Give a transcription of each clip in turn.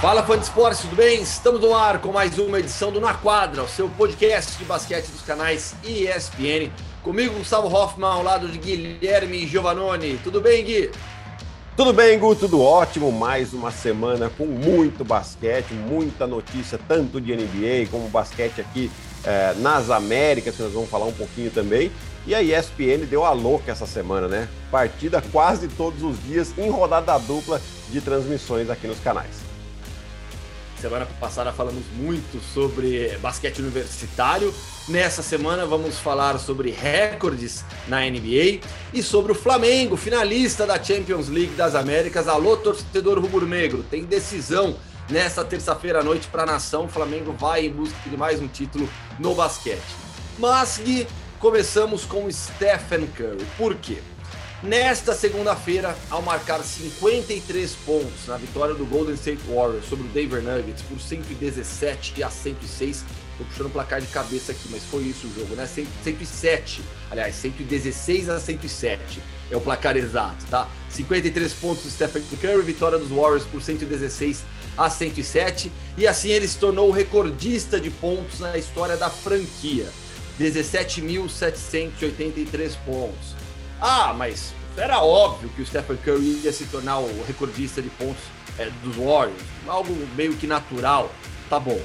Fala fã de esporte, tudo bem? Estamos no ar com mais uma edição do Na Quadra, o seu podcast de basquete dos canais ESPN. Comigo, Gustavo Hoffman, ao lado de Guilherme Giovanoni. Tudo bem, Gui? Tudo bem, Gu? Tudo ótimo. Mais uma semana com muito basquete, muita notícia, tanto de NBA como basquete aqui eh, nas Américas, que nós vamos falar um pouquinho também. E a ESPN deu a louca essa semana, né? Partida quase todos os dias em rodada dupla de transmissões aqui nos canais. Semana passada falamos muito sobre basquete universitário. Nessa semana vamos falar sobre recordes na NBA e sobre o Flamengo, finalista da Champions League das Américas. Alô, torcedor rubro-negro, tem decisão nesta terça-feira à noite para a nação. O Flamengo vai em busca de mais um título no basquete. Mas, começamos com Stephen Curry. Por quê? Nesta segunda-feira, ao marcar 53 pontos na vitória do Golden State Warriors sobre o Denver Nuggets por 117 a 106, Tô puxando o placar de cabeça aqui, mas foi isso o jogo, né? 107, aliás, 116 a 107 é o placar exato, tá? 53 pontos do Stephen Curry, vitória dos Warriors por 116 a 107, e assim ele se tornou o recordista de pontos na história da franquia. 17.783 pontos. Ah, mas era óbvio que o Stephen Curry ia se tornar o recordista de pontos é, dos Warriors. Algo meio que natural. Tá bom.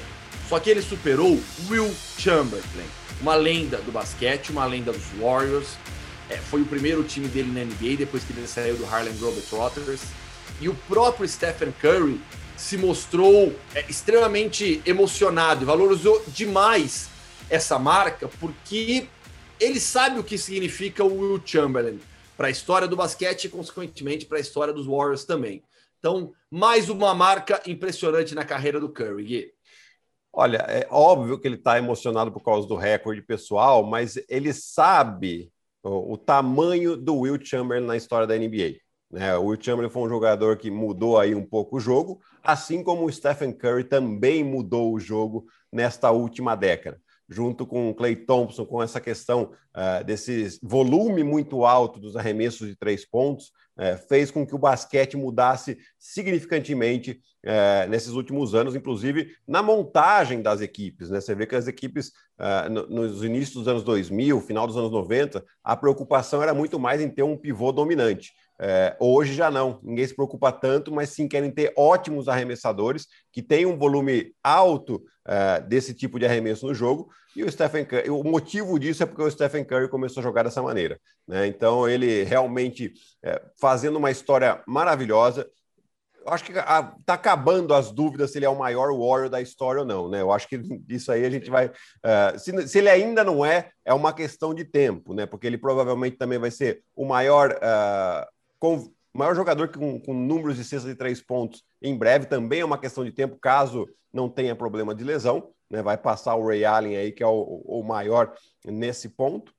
Só que ele superou Will Chamberlain, uma lenda do basquete, uma lenda dos Warriors. É, foi o primeiro time dele na NBA depois que ele saiu do Harlem Globetrotters. E o próprio Stephen Curry se mostrou é, extremamente emocionado e valorizou demais essa marca porque ele sabe o que significa o Will Chamberlain para a história do basquete e, consequentemente, para a história dos Warriors também. Então, mais uma marca impressionante na carreira do Curry. Gui. Olha, é óbvio que ele está emocionado por causa do recorde pessoal, mas ele sabe o, o, tamanho do Will Chamberlain na história da NBA. Né? O Will Chamberlain foi um jogador que mudou aí um pouco o jogo, assim como o Stephen Curry também mudou o jogo nesta última década junto com o Clay Thompson, com essa questão uh, desse volume muito alto dos arremessos de três pontos, uh, fez com que o basquete mudasse significantemente uh, nesses últimos anos, inclusive na montagem das equipes. Né? Você vê que as equipes, no, nos inícios dos anos 2000, final dos anos 90, a preocupação era muito mais em ter um pivô dominante. É, hoje já não, ninguém se preocupa tanto, mas sim querem ter ótimos arremessadores que têm um volume alto é, desse tipo de arremesso no jogo. E o Stephen Curry, o motivo disso é porque o Stephen Curry começou a jogar dessa maneira. Né? Então ele realmente é, fazendo uma história maravilhosa. Eu acho que está acabando as dúvidas se ele é o maior Warrior da história ou não, né? Eu acho que isso aí a gente vai. Uh, se, se, ele ainda não é, é uma questão de tempo, né? Porque ele provavelmente também vai ser o maior uh, com maior jogador com, com números de cesta de três pontos em breve, também é uma questão de tempo, caso não tenha problema de lesão. Né? Vai passar o Ray Allen aí, que é o, o maior nesse ponto.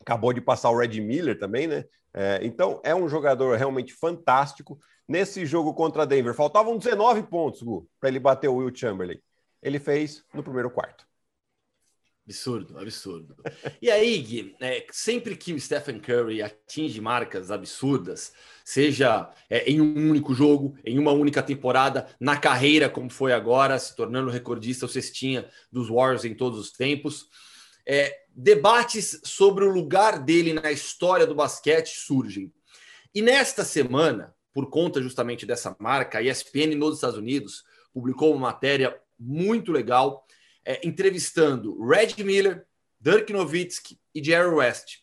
Acabou de passar o Red Miller também, né? É, então é um jogador realmente fantástico. Nesse jogo contra Denver, faltavam 19 pontos, para ele bater o Will Chamberlain. Ele fez no primeiro quarto. Absurdo, absurdo. E aí, Gui, é, sempre que o Stephen Curry atinge marcas absurdas, seja é, em um único jogo, em uma única temporada, na carreira, como foi agora, se tornando recordista, o cestinha dos Warriors em todos os tempos, é, debates sobre o lugar dele na história do basquete surgem. E nesta semana, por conta justamente dessa marca, a ESPN nos Estados Unidos publicou uma matéria muito legal é, entrevistando Red Miller, Dirk Nowitzki e Jerry West.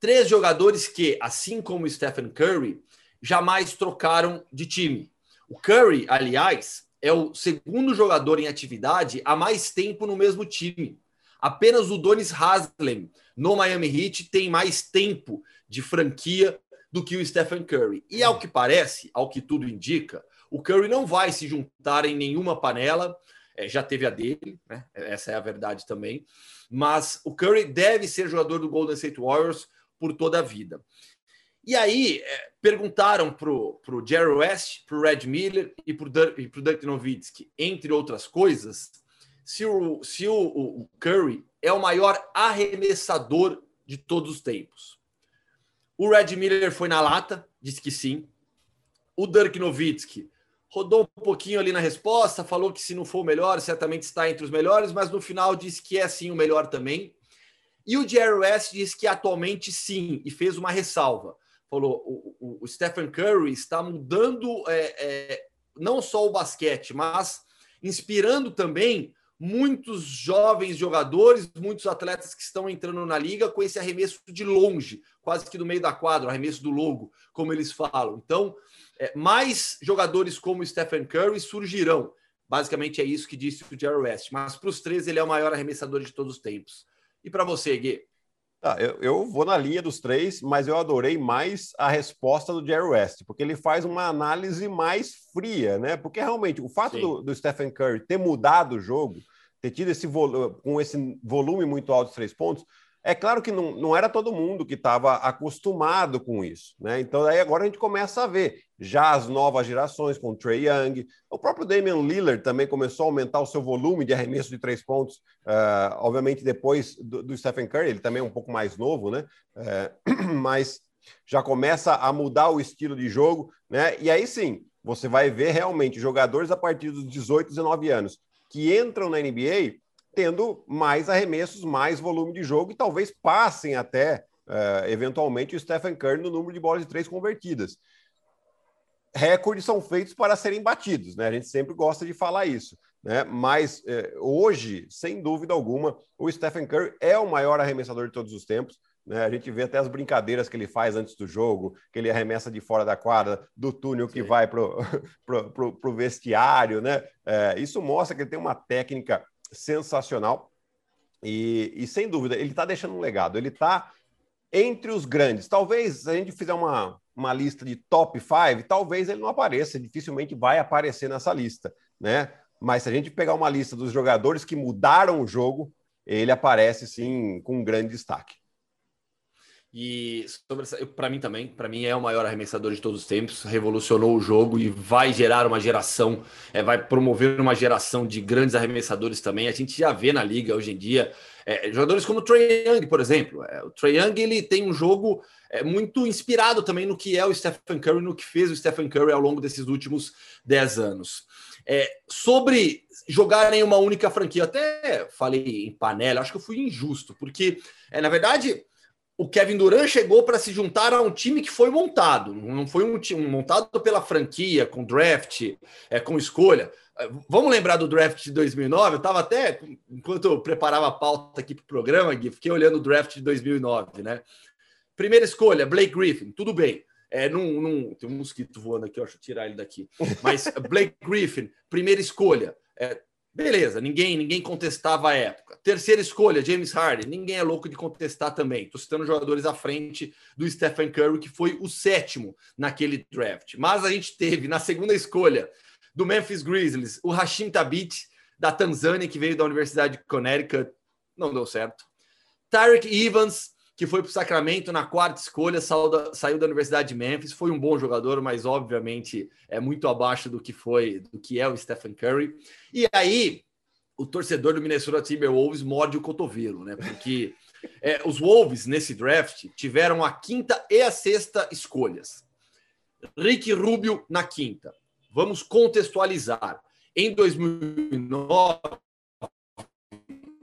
Três jogadores que, assim como Stephen Curry, jamais trocaram de time. O Curry, aliás, é o segundo jogador em atividade há mais tempo no mesmo time. Apenas o Donis Haslem, no Miami Heat, tem mais tempo de franquia do que o Stephen Curry. E ao que parece, ao que tudo indica, o Curry não vai se juntar em nenhuma panela é, já teve a dele, né? Essa é a verdade também. Mas o Curry deve ser jogador do Golden State Warriors por toda a vida. E aí é, perguntaram para o Jerry West, para o Red Miller e para o Dirk Nowitzki, entre outras coisas, se, o, se o, o Curry é o maior arremessador de todos os tempos. O Red Miller foi na lata, disse que sim. O Dirk Nowitzki rodou um pouquinho ali na resposta, falou que se não for o melhor, certamente está entre os melhores, mas no final disse que é sim o melhor também. E o Jerry West disse que atualmente sim, e fez uma ressalva. Falou: o, o, o Stephen Curry está mudando é, é, não só o basquete, mas inspirando também muitos jovens jogadores, muitos atletas que estão entrando na liga com esse arremesso de longe, quase que do meio da quadra, arremesso do logo, como eles falam. Então, mais jogadores como Stephen Curry surgirão. Basicamente é isso que disse o Jerry West. Mas para os três, ele é o maior arremessador de todos os tempos. E para você, Gui? Ah, eu, eu, vou na linha dos três, mas eu adorei mais a resposta do Jerry West, porque ele faz uma análise mais fria, né? Porque realmente o fato do, do, Stephen Curry ter mudado o jogo, ter tido esse com esse volume muito alto de três pontos, é claro que não, não era todo mundo que estava acostumado com isso, né? Então aí agora a gente começa a ver já as novas gerações com o Trey Young, o próprio Damian Lillard também começou a aumentar o seu volume de arremesso de três pontos, uh, obviamente depois do, do, Stephen Curry, ele também é um pouco mais novo, né? Uh, mas já começa a mudar o estilo de jogo, né? E aí sim, você vai ver realmente jogadores a partir dos 18, 19 anos que entram na NBA tendo mais arremessos, mais volume de jogo e talvez passem até, uh, eventualmente, o Stephen Curry no número de bolas de três convertidas. Recordes são feitos para serem batidos, né? A gente sempre gosta de falar isso. Né? Mas eh, hoje, sem dúvida alguma, o Stephen Curry é o maior arremessador de todos os tempos. Né? A gente vê até as brincadeiras que ele faz antes do jogo, que ele arremessa de fora da quadra, do túnel que Sim. vai para o vestiário. Né? É, isso mostra que ele tem uma técnica sensacional. E, e sem dúvida, ele está deixando um legado. Ele está entre os grandes. Talvez, se a gente fizer uma, uma lista de top 5, talvez ele não apareça, dificilmente vai aparecer nessa lista, né? Mas se a gente pegar uma lista dos jogadores que mudaram o jogo, ele aparece sim com um grande destaque. E para mim também, para mim é o maior arremessador de todos os tempos, revolucionou o jogo e vai gerar uma geração, é, vai promover uma geração de grandes arremessadores também. A gente já vê na liga hoje em dia é, jogadores como o Trey Young, por exemplo. É, o Trey Young ele tem um jogo é, muito inspirado também no que é o Stephen Curry, no que fez o Stephen Curry ao longo desses últimos 10 anos. É, sobre jogar em uma única franquia, até falei em panela, acho que eu fui injusto, porque é, na verdade o Kevin Durant chegou para se juntar a um time que foi montado, não foi um time montado pela franquia, com draft, é, com escolha. Vamos lembrar do draft de 2009? Eu estava até, enquanto eu preparava a pauta aqui para o programa, fiquei olhando o draft de 2009, né? Primeira escolha, Blake Griffin, tudo bem. É, num, num, tem um mosquito voando aqui, eu acho tirar ele daqui. Mas Blake Griffin, primeira escolha. É, Beleza, ninguém ninguém contestava a época. Terceira escolha, James Harden. Ninguém é louco de contestar também. Estou citando jogadores à frente do Stephen Curry, que foi o sétimo naquele draft. Mas a gente teve na segunda escolha do Memphis Grizzlies o Hashim Tabit, da Tanzânia, que veio da Universidade de Connecticut. Não deu certo. Tarek Evans, que foi para o Sacramento na quarta escolha, saiu da, saiu da Universidade de Memphis, foi um bom jogador, mas obviamente é muito abaixo do que foi, do que é o Stephen Curry. E aí, o torcedor do Minnesota Timberwolves morde o cotovelo, né? Porque é, os Wolves nesse draft tiveram a quinta e a sexta escolhas. Rick Rubio na quinta. Vamos contextualizar. Em 2009,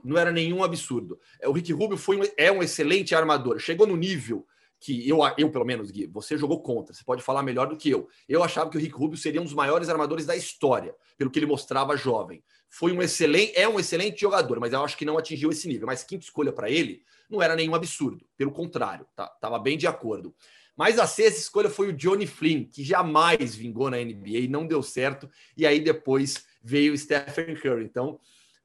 não era nenhum absurdo. É, o Rick Rubio foi um, é um excelente armador. Chegou no nível que eu, eu, pelo menos, Gui, você jogou contra. Você pode falar melhor do que eu. Eu achava que o Rick Rubio seria um dos maiores armadores da história, pelo que ele mostrava jovem. Foi um excelente, é um excelente jogador, mas eu acho que não atingiu esse nível. Mas quinta escolha para ele não era nenhum absurdo. Pelo contrário, tá, tava bem de acordo. Mas a sexta escolha foi o Johnny Flynn, que jamais vingou na NBA, não deu certo. E aí depois veio o Stephen Curry. Então,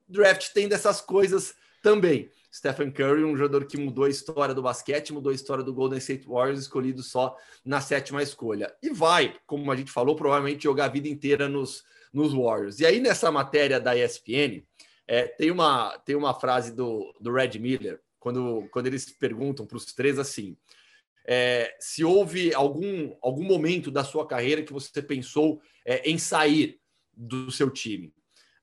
draft tem dessas coisas também. Stephen Curry, um jogador que mudou a história do basquete, mudou a história do Golden State Warriors, escolhido só na sétima escolha. E vai, como a gente falou, provavelmente jogar a vida inteira nos, nos Warriors. E aí, nessa matéria da ESPN, é, tem, uma, tem uma frase do, do Red Miller, quando, quando eles perguntam para os três assim: é, se houve algum, algum momento da sua carreira que você pensou é, em sair do seu time.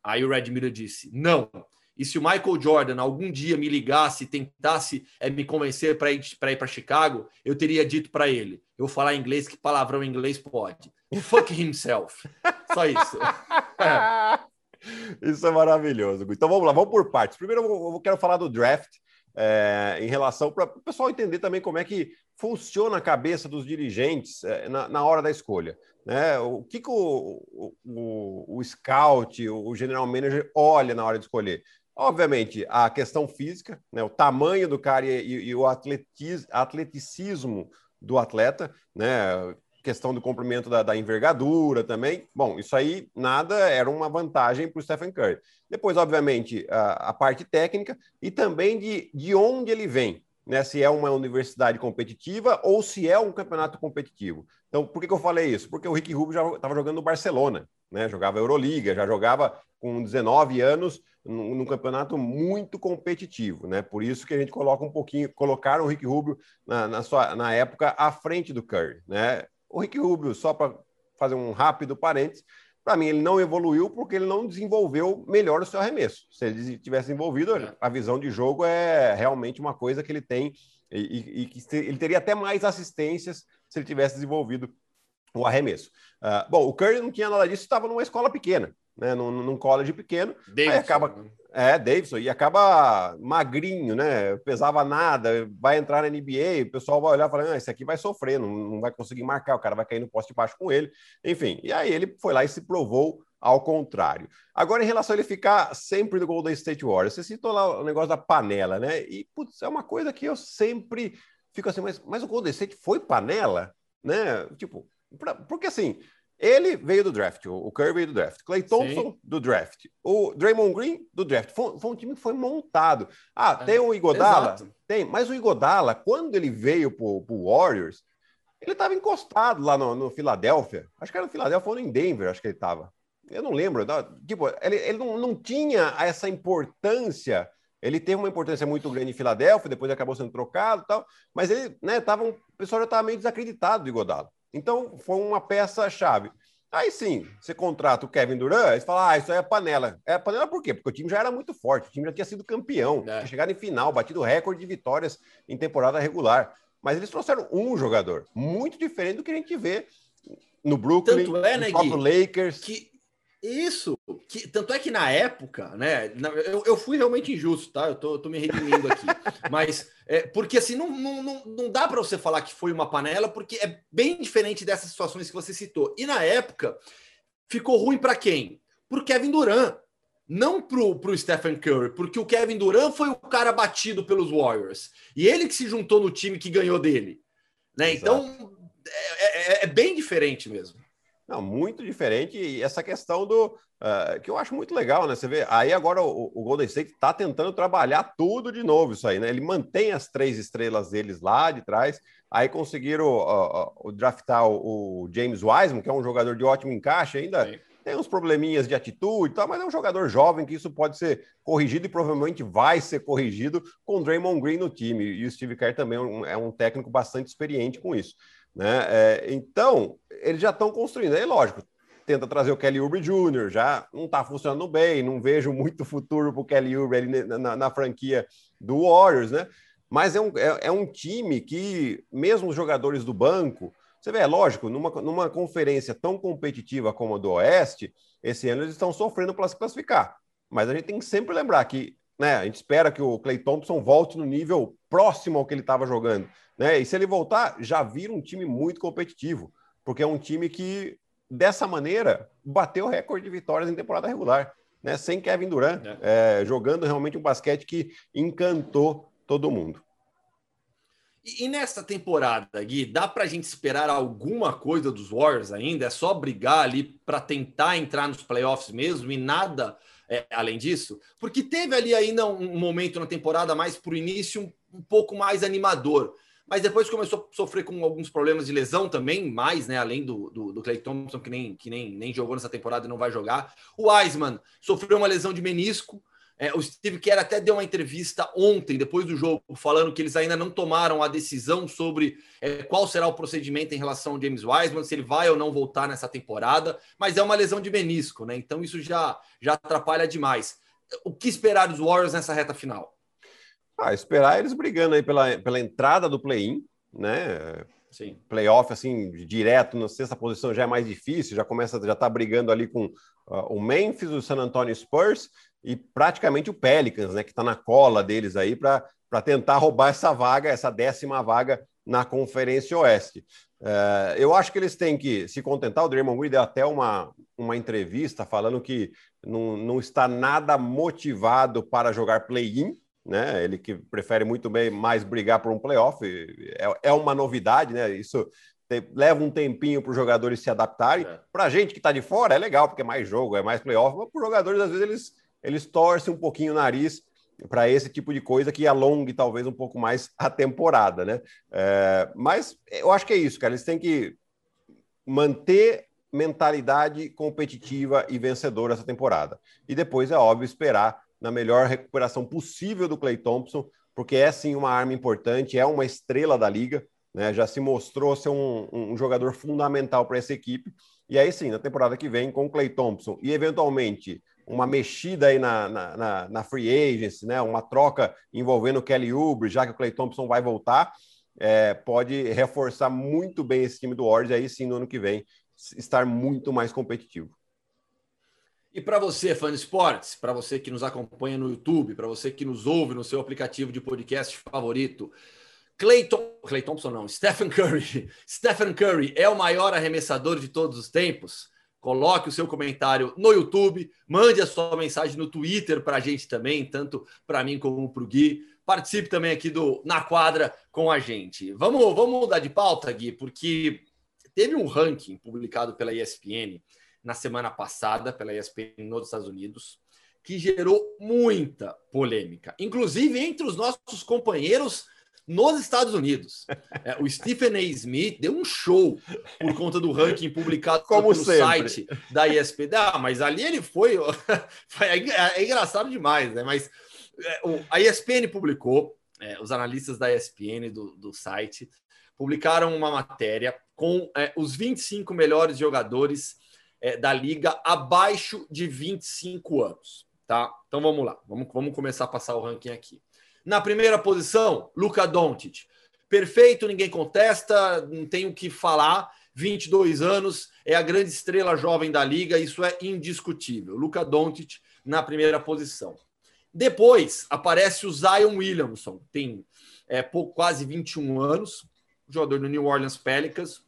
Aí o Red Miller disse: Não, E se o Michael Jordan algum dia me ligasse e tentasse é, me convencer para ir para Chicago, eu teria dito para ele: eu falar inglês, que palavrão em inglês pode. Fuck himself. Só isso. Isso é maravilhoso. Então vamos lá, vamos por partes. Primeiro eu quero falar do draft. É, em relação para o pessoal entender também como é que funciona a cabeça dos dirigentes é, na, na, hora da escolha. Né? O que, que o, o, o, scout, o general manager olha na hora de escolher? Obviamente, a questão física, né? o tamanho do cara e, e o atleticismo do atleta, né? Questão do comprimento da, da, envergadura também. Bom, isso aí nada era uma vantagem para o Stephen Curry. Depois, obviamente, a, a, parte técnica e também de, de onde ele vem, né? Se é uma universidade competitiva ou se é um campeonato competitivo. Então, por que, que eu falei isso? Porque o Rick Rubio já estava jogando no Barcelona, né? Jogava Euroliga, já jogava com 19 anos num, campeonato muito competitivo, né? Por isso que a gente coloca um pouquinho, colocaram o Rick Rubio na, na, sua, na época à frente do Curry, né? O Rick Rubio, só para fazer um rápido parênteses, para mim ele não evoluiu porque ele não desenvolveu melhor o seu arremesso. Se ele tivesse desenvolvido, é. a visão de jogo é realmente uma coisa que ele tem e, que ele teria até mais assistências se ele tivesse desenvolvido o arremesso. Uh, bom, o Curry não tinha nada disso, estava numa escola pequena, né, num, num college pequeno, Davidson, aí acaba né? É, Davidson, e acaba magrinho, né? Pesava nada, vai entrar na NBA, o pessoal vai olhar e falar: ah, esse aqui vai sofrer, não, não vai conseguir marcar, o cara vai cair no poste baixo com ele. Enfim, e aí ele foi lá e se provou ao contrário. Agora, em relação a ele ficar sempre no Golden State Warriors, você citou lá o negócio da panela, né? E, putz, é uma coisa que eu sempre fico assim, mas, mas o Golden State foi panela, né? Tipo, pra, porque assim, ele veio do draft, o Curry veio do draft, Clay Thompson Sim. do draft, o Draymond Green do draft. Foi, foi, um time que foi montado. Ah, é, tem o Igodala? Exato. Tem, mas o Igodala, quando ele veio para o Warriors, ele estava encostado lá no, no Filadélfia. Acho que era no Filadélfia ou em Denver, acho que ele estava. Eu não lembro. Tipo, ele, ele não, não tinha essa importância. Ele teve uma importância muito grande em Filadélfia, depois acabou sendo trocado e tal, mas ele, né, tava, o pessoal já estava meio desacreditado do Igodala. Então, foi uma peça-chave. Aí sim, você contrata o Kevin Durant, e fala, ah, isso aí é panela. É panela por quê? Porque o time já era muito forte, o time já tinha sido campeão, é. tinha chegado em final, batido recorde de vitórias em temporada regular. Mas eles trouxeram um jogador, muito diferente do que a gente vê no Brooklyn, Tanto é, né, no próprio Lakers. Que isso, que, tanto é que na época, né? Eu, eu fui realmente injusto, tá? Eu tô, tô me redimindo aqui. Mas, é, porque assim, não, não, não, dá para você falar que foi uma panela, porque é bem diferente dessas situações que você citou. E na época, ficou ruim para quem? Pro Kevin Durant. Não pro, pro Stephen Curry, porque o Kevin Durant foi o cara batido pelos Warriors. E ele que se juntou no time que ganhou dele. Né? Então, é, é, é bem diferente mesmo. Não, muito diferente. E essa questão do. Uh, que eu acho muito legal, né? Você vê, aí agora o, o Golden State está tentando trabalhar tudo de novo, isso aí, né? Ele mantém as três estrelas deles lá de trás. Aí conseguiram uh, uh, draftar o, o, James Wiseman, que é um jogador de ótimo encaixe ainda. Sim. Tem uns probleminhas de atitude e tal, mas é um jogador jovem que isso pode ser corrigido e provavelmente vai ser corrigido com o Draymond Green no time. E o Steve Kerr também é um, é um técnico bastante experiente com isso. Né? É, então, eles já estão construindo. Aí, lógico, tenta trazer o Kelly Oubre Jr., já não está funcionando bem, não vejo muito futuro para o Kelly Oubre ali na, na, na, franquia do Warriors, né? Mas é um, é, é, um time que, mesmo os jogadores do banco, você vê, é lógico, numa, numa conferência tão competitiva como a do Oeste, esse ano eles estão sofrendo para se classificar. Mas a gente tem que sempre lembrar que né, a gente espera que o Clay Thompson volte no nível próximo ao que ele estava jogando. Né? E se ele voltar, já vira um time muito competitivo, porque é um time que, dessa maneira, bateu o recorde de vitórias em temporada regular, né? sem Kevin Durant, é. É, jogando realmente um basquete que encantou todo mundo. E, e nesta temporada, Gui, dá para a gente esperar alguma coisa dos Warriors ainda? É só brigar ali para tentar entrar nos playoffs mesmo e nada é, além disso? Porque teve ali ainda um, um momento na temporada mais para o início um, um pouco mais animador mas depois começou a sofrer com alguns problemas de lesão também, mais, né? Além do, do, do Clay Thompson, que, nem, que nem, nem jogou nessa temporada e não vai jogar. O Wiseman sofreu uma lesão de menisco. É, o Steve Kerr até deu uma entrevista ontem, depois do jogo, falando que eles ainda não tomaram a decisão sobre é, qual será o procedimento em relação ao James Wiseman, se ele vai ou não voltar nessa temporada, mas é uma lesão de menisco, né? Então isso já, já atrapalha demais. o que esperar dos Warriors nessa reta final? Ah, esperar eles brigando aí pela, pela entrada do play-in, né? Sim. Playoff assim, direto na sexta posição já é mais difícil, já começa, já tá brigando ali com uh, o Memphis, o San Antonio Spurs e praticamente o Pelicans, né? Que está na cola deles aí para tentar roubar essa vaga, essa décima vaga na Conferência Oeste. Uh, eu acho que eles têm que se contentar. O Draymond Green deu até uma, uma entrevista falando que não, não está nada motivado para jogar play-in, né? Ele que prefere muito bem mais brigar por um playoff, é, é uma novidade, né? Isso te, leva um tempinho para os jogadores se adaptarem. É. Para a gente que está de fora é legal, porque é mais jogo, é mais playoff, mas para os jogadores, às vezes, eles, eles torcem um pouquinho o nariz para esse tipo de coisa que alongue talvez um pouco mais a temporada, né? É, mas eu acho que é isso, cara. Eles têm que manter mentalidade competitiva e vencedora essa temporada. E depois, é óbvio, esperar na melhor recuperação possível do Clay Thompson, porque é sim uma arma importante, é uma estrela da liga, né? Já se mostrou ser um, um jogador fundamental para essa equipe. E aí sim, na temporada que vem, com o Clay Thompson e eventualmente uma mexida aí na, na, na, na free agency, né? Uma troca envolvendo o Kelly Oubre, já que o Clay Thompson vai voltar, é, pode reforçar muito bem esse time do Warriors aí sim no ano que vem estar muito mais competitivo. E para você, fã de esportes, para você que nos acompanha no YouTube, para você que nos ouve no seu aplicativo de podcast favorito, Clayton, Clay Thompson não, Stephen Curry. Stephen Curry é o maior arremessador de todos os tempos? Coloque o seu comentário no YouTube, mande a sua mensagem no Twitter para a gente também, tanto para mim como para o Gui. Participe também aqui do Na Quadra com a gente. Vamos, vamos mudar de pauta, Gui, porque teve um ranking publicado pela ESPN na semana passada pela ESPN nos Estados Unidos, que gerou muita polêmica, inclusive entre os nossos companheiros nos Estados Unidos. É, o Stephen A. Smith deu um show por conta do ranking publicado Como no sempre. site da ESPN. Ah, mas ali ele foi, foi é, é engraçado demais, né? Mas é, a ESPN publicou, é, os analistas da ESPN do, do site publicaram uma matéria com é, os 25 melhores jogadores é, da liga abaixo de 25 anos. Tá? Então vamos lá, vamos, vamos começar a passar o ranking aqui. Na primeira posição, Luca Doncic. Perfeito, ninguém contesta, não tem o que falar. 22 anos, é a grande estrela jovem da liga, isso é indiscutível. Luca Doncic na primeira posição. Depois aparece o Zion Williamson, tem é, pouco, quase 21 anos, jogador do New Orleans Pelicans,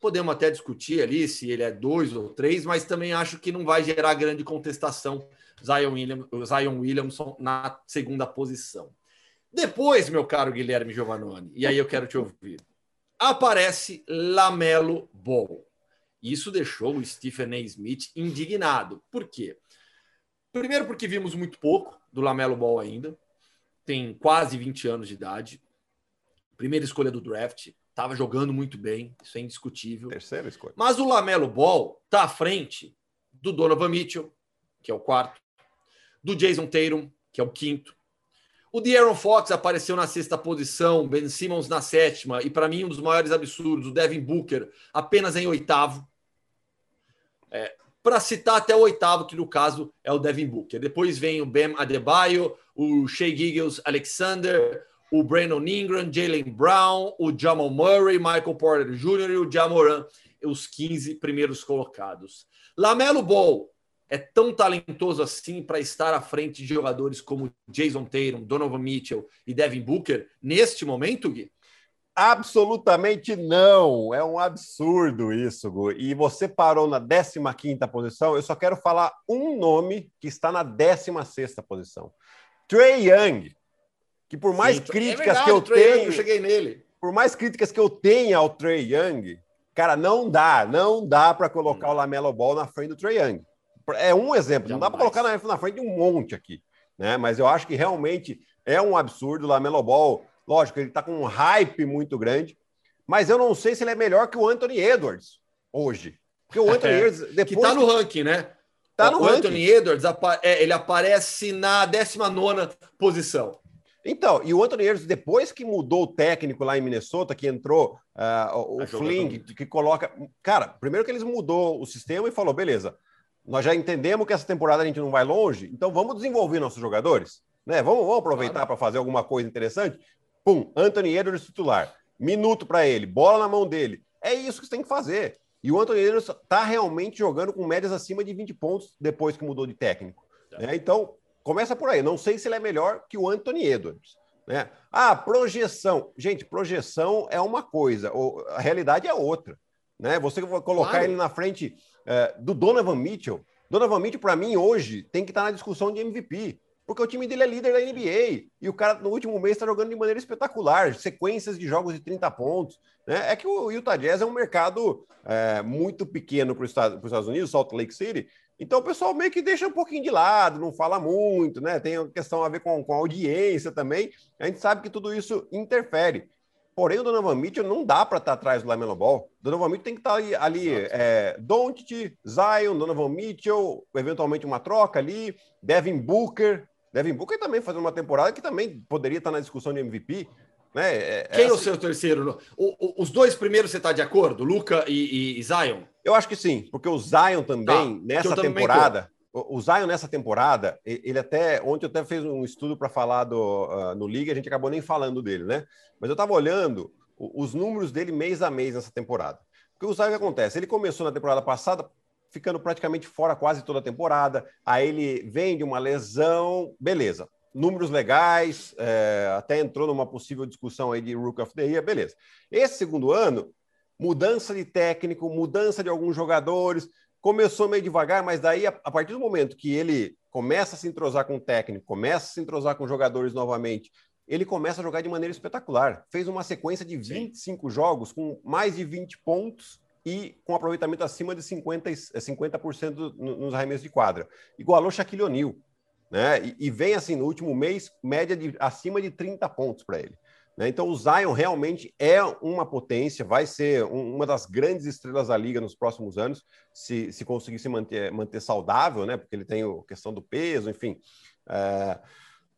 Podemos até discutir ali se ele é dois ou três, mas também acho que não vai gerar grande contestação Zion, William, Zion Williamson na segunda posição. Depois, meu caro Guilherme Giovannoni, e aí eu quero te ouvir, aparece Lamelo Ball. Isso deixou o Stephen A. Smith indignado. Por quê? Primeiro, porque vimos muito pouco do Lamelo Ball ainda. Tem quase 20 anos de idade. Primeira escolha do draft estava jogando muito bem, isso é indiscutível. Terceira escolha. Mas o Lamelo Ball está à frente do Donovan Mitchell, que é o quarto, do Jason Tatum, que é o quinto. O De'Aaron Fox apareceu na sexta posição, Ben Simmons na sétima, e para mim um dos maiores absurdos, o Devin Booker apenas em oitavo. É, para citar até o oitavo, que no caso é o Devin Booker. Depois vem o Ben Adebayo, o Shea Giggles Alexander, o Brandon Ingram, Jalen Brown, o Jamal Murray, Michael Porter Jr. e o Jamoran, os 15 primeiros colocados. Lamelo Ball é tão talentoso assim para estar à frente de jogadores como Jason Tatum, Donovan Mitchell e Devin Booker neste momento, Gui? Absolutamente não. É um absurdo isso, Gu. E você parou na 15 posição. Eu só quero falar um nome que está na 16 posição. Trey Young que por mais Sim, é críticas é verdade, que eu tenho, eu cheguei nele. Por mais críticas que eu tenha ao Trey Young, cara, não dá, não dá para colocar hum. o Lamelo Ball na frente do Trey Young. É um exemplo, não dá para colocar na, na frente de um monte aqui, né? Mas eu acho que realmente é um absurdo o Lamelo Ball. Lógico, ele está com um hype muito grande, mas eu não sei se ele é melhor que o Anthony Edwards hoje. Porque o Anthony é, Edwards depois que tá no ranking, né? Tá no o ranking. Anthony Edwards é, ele aparece na 19 posição. Então, e o Anthony Edwards, depois que mudou o técnico lá em Minnesota, que entrou uh, o Flynn, que, que, coloca. Cara, primeiro que eles mudou o sistema e falou: beleza, nós já entendemos que essa temporada a gente não vai longe, então vamos desenvolver nossos jogadores, né? Vamos, vamos aproveitar claro. para fazer alguma coisa interessante. Pum, Anthony Edwards titular, minuto para ele, bola na mão dele. É isso que você tem que fazer. E o Anthony Edwards está realmente jogando com médias acima de 20 pontos depois que mudou de técnico. É. Né? Então, começa por aí. Não sei se ele é melhor que o Anthony Edwards. Né? Ah, projeção. Gente, projeção é uma coisa, a realidade é outra. Né? Você vai colocar claro. ele na frente é, do Donovan Mitchell. Donovan Mitchell, para mim, hoje, tem que estar na discussão de MVP. Porque o time dele é líder da NBA. E o cara, no último mês, está jogando de maneira espetacular. Sequências de jogos de 30 pontos. Né? É que o Utah Jazz é um mercado é, muito pequeno para os Estados Unidos, Salt Lake City. Então o pessoal meio que deixa um pouquinho de lado, não fala muito, né? Tem uma questão a ver com, com a audiência também. A gente sabe que tudo isso interfere. Porém, o Donovan Mitchell não dá para estar tá atrás do Lamelo Ball. O Donovan Mitchell tem que estar tá ali, ali é, Doncic, Zion, Donovan Mitchell, eventualmente uma troca ali, Devin Booker. Devin Booker também fazendo uma temporada que também poderia estar tá na discussão de MVP. Né? É, é Quem é, assim... é o seu terceiro? O, o, os dois primeiros você está de acordo? Luca e, e, Zion? Eu acho que sim, porque o Zion também, tá, nessa temporada, o Zion nessa temporada, ele até. Ontem eu até fez um estudo para falar do, uh, no Liga, a gente acabou nem falando dele, né? Mas eu estava olhando os números dele mês a mês nessa temporada. Porque o Zion, o que acontece? Ele começou na temporada passada ficando praticamente fora quase toda a temporada, aí ele vem de uma lesão, beleza números legais, é, até entrou numa possível discussão aí de Rook of the Year, beleza. Esse segundo ano, mudança de técnico, mudança de alguns jogadores, começou meio devagar, mas daí, a, a partir do momento que ele começa a se entrosar com o técnico, começa a se entrosar com jogadores novamente, ele começa a jogar de maneira espetacular. Fez uma sequência de 25 Sim. jogos com mais de 20 pontos e com aproveitamento acima de 50%, 50 nos arremessos de quadra. Igualou Shaquille O'Neal né? E, e, vem assim no último mês, média de acima de 30 pontos para ele. Né? Então, o Zion realmente é uma potência, vai ser um, uma das grandes estrelas da liga nos próximos anos, se, se conseguir se manter, manter saudável, né? Porque ele tem a questão do peso, enfim. É...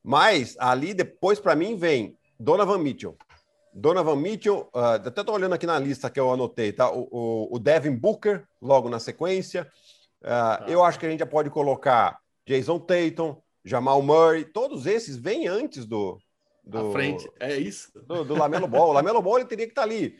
Mas ali depois, para mim, vem Donovan Mitchell. Donovan Mitchell, uh, até estou olhando aqui na lista que eu anotei, tá? O, o, o Devin Booker, logo na sequência. Uh, Eu acho que a gente já pode colocar Jason Tatum, Jamal Murray, todos esses vêm antes do. do à frente, é isso. Do, do Lamelo Ball. O Lamelo Ball ele teria que estar ali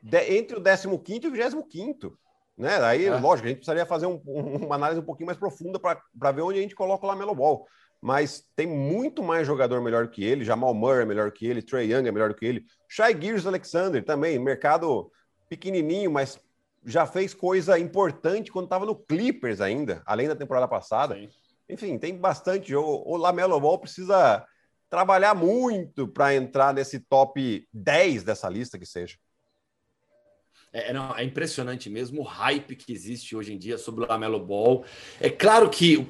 de, entre o 15 e o 25. Né? Aí, é. lógico, a gente precisaria fazer um, uma análise um pouquinho mais profunda para ver onde a gente coloca o Lamelo Ball. Mas tem muito mais jogador melhor que ele. Jamal Murray é melhor que ele, Trey Young é melhor que ele. Shai Gears Alexander também, mercado pequenininho, mas já fez coisa importante quando estava no Clippers ainda, além da temporada passada. Sim. Enfim, tem bastante jogo. O Lamelo Ball precisa trabalhar muito para entrar nesse top 10 dessa lista que seja. É, não, é impressionante mesmo o hype que existe hoje em dia sobre o Lamelo Ball. É claro que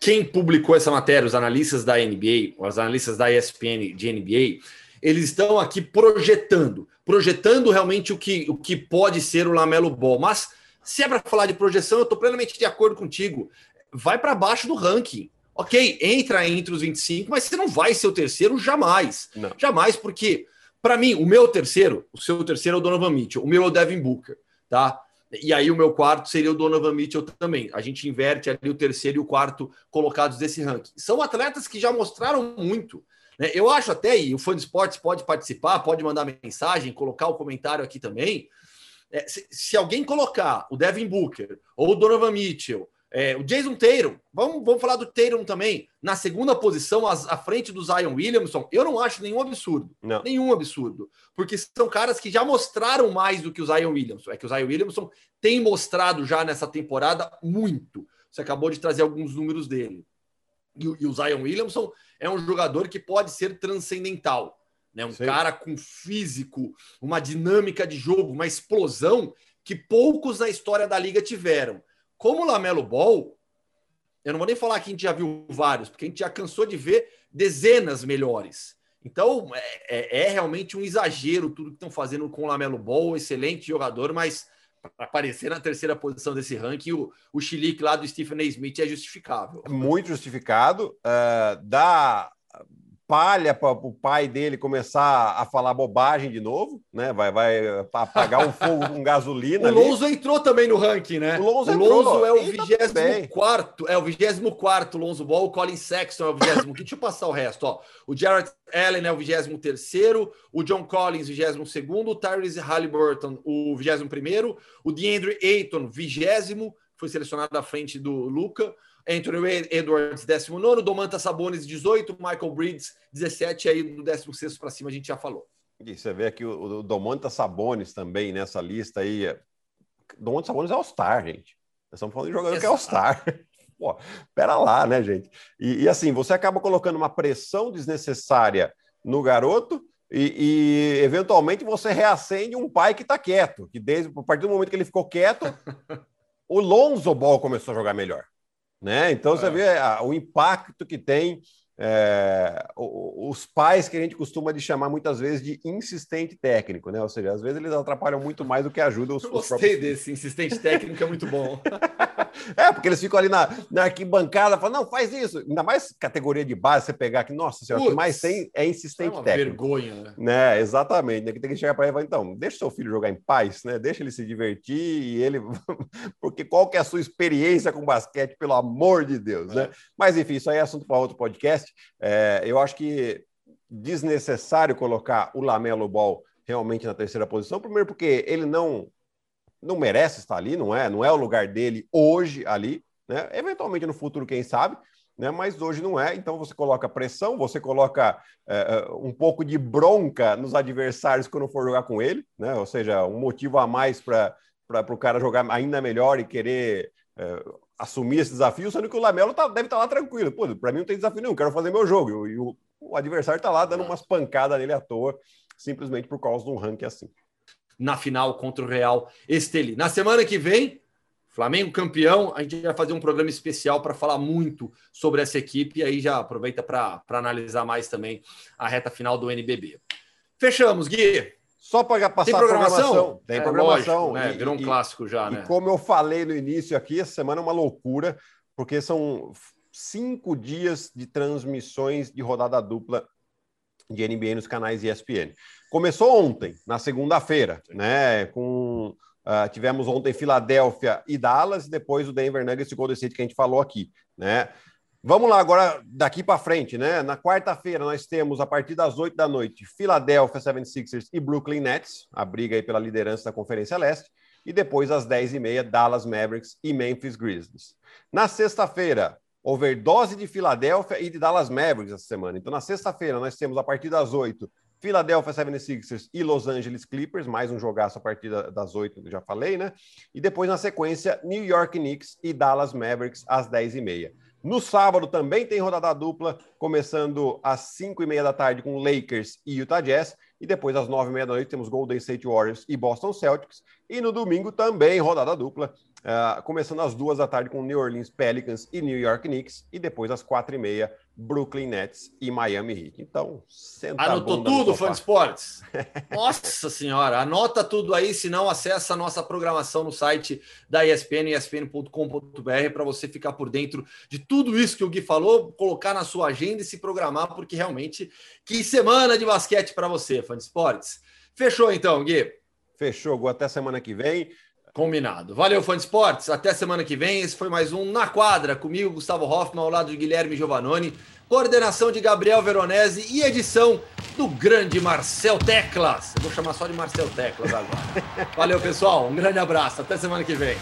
quem publicou essa matéria, os analistas da NBA, os analistas da ESPN de NBA, eles estão aqui projetando, projetando realmente o que, o que pode ser o Lamelo Ball. Mas se é para falar de projeção, eu estou plenamente de acordo contigo vai para baixo do ranking. Ok, entra entre os 25, mas você não vai ser o terceiro jamais. Não. Jamais, porque, para mim, o meu terceiro, o seu terceiro é o Donovan Mitchell, o meu é o Devin Booker, tá? E aí o meu quarto seria o Donovan Mitchell também. A gente inverte ali o terceiro e o quarto colocados desse ranking. São atletas que já mostraram muito. Né? Eu acho até, e o Fã de Esportes pode participar, pode mandar mensagem, colocar o comentário aqui também. É, se, se, alguém colocar o Devin Booker ou o Donovan Mitchell é, o Jason Tatum, vamos, vamos falar do Tatum também, na segunda posição, à, à frente do Zion Williamson, eu não acho nenhum absurdo. Não. Nenhum absurdo. Porque são caras que já mostraram mais do que o Zion Williamson. É que o Zion Williamson tem mostrado já nessa temporada muito. Você acabou de trazer alguns números dele. E, e o Zion Williamson é um jogador que pode ser transcendental. Né? Um Sim. cara com físico, uma dinâmica de jogo, uma explosão que poucos na história da liga tiveram. Como o Lamelo Ball, eu não vou nem falar que a gente já viu vários, porque a gente já cansou de ver dezenas melhores. Então, é, é, é realmente um exagero tudo que estão fazendo com o Lamelo Ball, excelente jogador, mas aparecer na terceira posição desse ranking, o, o chilique lá do Stephen A. Smith é justificável. Muito justificado. Uh, dá palha para o pai dele começar a falar bobagem de novo, né? Vai, vai apagar um fogo com gasolina. o Lonzo entrou também no ranking, né? O Lonzo, o Lonzo é o 24 é o 24 Lonzo Ball, o Colin Sexton é o 20 Deixa eu passar o resto, ó. O Jarrett Allen é o 23 o John Collins, 22 o Tyrese Halliburton, o 21 o DeAndre Ayton, 20 foi selecionado à frente do Luca. Anthony Edwards, 19, Domantas Sabonis, 18, Michael Bridges, 17, aí do 16 para cima a gente já falou. E você vê aqui o, o Domantas Sabonis também nessa lista aí. Domantas Sabonis é All-Star, gente. Nós estamos falando de jogador Exato. que é All-Star. Pô, pera lá, né, gente? E, e, assim, você acaba colocando uma pressão desnecessária no garoto e, e eventualmente você reacende um pai que está quieto, que desde a partir do momento que ele ficou quieto, o Lonzo Ball começou a jogar melhor. Né? Então é. você vê o impacto que tem é, os pais que a gente costuma de chamar muitas vezes de insistente técnico, né? Ou seja, às vezes eles atrapalham muito mais do que ajudam os, Eu gostei próprios... desse insistente técnico, é muito bom. é, porque eles ficam ali na, na arquibancada falando, não, faz isso. Ainda mais categoria de base, você pegar aqui, nossa senhora, o que mais tem é insistente é uma técnico. vergonha, né? né? Exatamente. Né? Que tem que chegar para ele e falar, então, deixa seu filho jogar em paz, né? Deixa ele se divertir e ele. porque qual que é a sua experiência com basquete, pelo amor de Deus, né? é. né? Mas enfim, isso aí é assunto para outro podcast. É, eu acho que desnecessário colocar o Lamelo Ball realmente na terceira posição. Primeiro, porque ele não não merece estar ali, não é? Não é o lugar dele hoje ali, né? Eventualmente no futuro, quem sabe, né? Mas hoje não é. Então você coloca pressão, você coloca é, é um pouco de bronca nos adversários quando for jogar com ele, né? Ou seja, um motivo a mais para o cara jogar ainda melhor e querer é, assumir esse desafio, sendo que o Lamelo tá, deve estar tá lá tranquilo. Pô, para mim não tem desafio nenhum, quero fazer meu jogo. E o, o adversário está lá dando umas pancadas nele à toa, simplesmente por causa de um ranking assim. Na final contra o Real Esteli. Na semana que vem, Flamengo campeão, a gente vai fazer um programa especial para falar muito sobre essa equipe e aí já aproveita para analisar mais também a reta final do NBB. Fechamos, Gui. Só para passar Tem programação? programação. Tem é, programação. Lógico, né? Virou um clássico já, né? E como eu falei no início aqui, essa semana é uma loucura, porque são cinco dias de transmissões de rodada dupla de NBA nos canais ESPN. Começou ontem, na segunda-feira, né? Com uh, tivemos ontem Filadélfia e Dallas, e depois o Denver Nuggets e Golden State que a gente falou aqui, né? Vamos lá, agora daqui para frente, né? Na quarta-feira nós temos, a partir das 8 da noite, Philadelphia 76ers e Brooklyn Nets, a briga aí pela liderança da Conferência Leste. E depois, às 10h30, Dallas Mavericks e Memphis Grizzlies. Na sexta-feira, overdose de Filadélfia e de Dallas Mavericks essa semana. Então, na sexta-feira, nós temos, a partir das 8 Philadelphia 76ers e Los Angeles Clippers, mais um jogaço a partir das 8, já falei, né? E depois, na sequência, New York Knicks e Dallas Mavericks às 10h30. No sábado também tem rodada dupla, começando às 5 e meia da tarde com Lakers e Utah Jazz. E depois, às 9 e meia da noite, temos Golden State Warriors e Boston Celtics. E no domingo também rodada dupla, uh, começando às duas da tarde com New Orleans Pelicans e New York Knicks. E depois, às quatro e meia, Brooklyn Nets e Miami Heat. Então, senta Anotou tudo, fã de esportes? Nossa senhora, anota tudo aí, se não acessa a nossa programação no site da ESPN, espn.com.br, para você ficar por dentro de tudo isso que o Gui falou, colocar na sua agenda e se programar, porque realmente, que semana de basquete para você, fã de esportes. Fechou então, Gui? Fechou, até semana que vem. Combinado. Valeu, fã de esportes. Até semana que vem. Esse foi mais um Na Quadra, comigo, Gustavo Hoffman, ao lado de Guilherme Giovanoni. Coordenação de Gabriel Veronese e edição do grande Marcel Teclas. Eu vou chamar só de Marcel Teclas agora. Valeu, pessoal. Um grande abraço. Até semana que vem.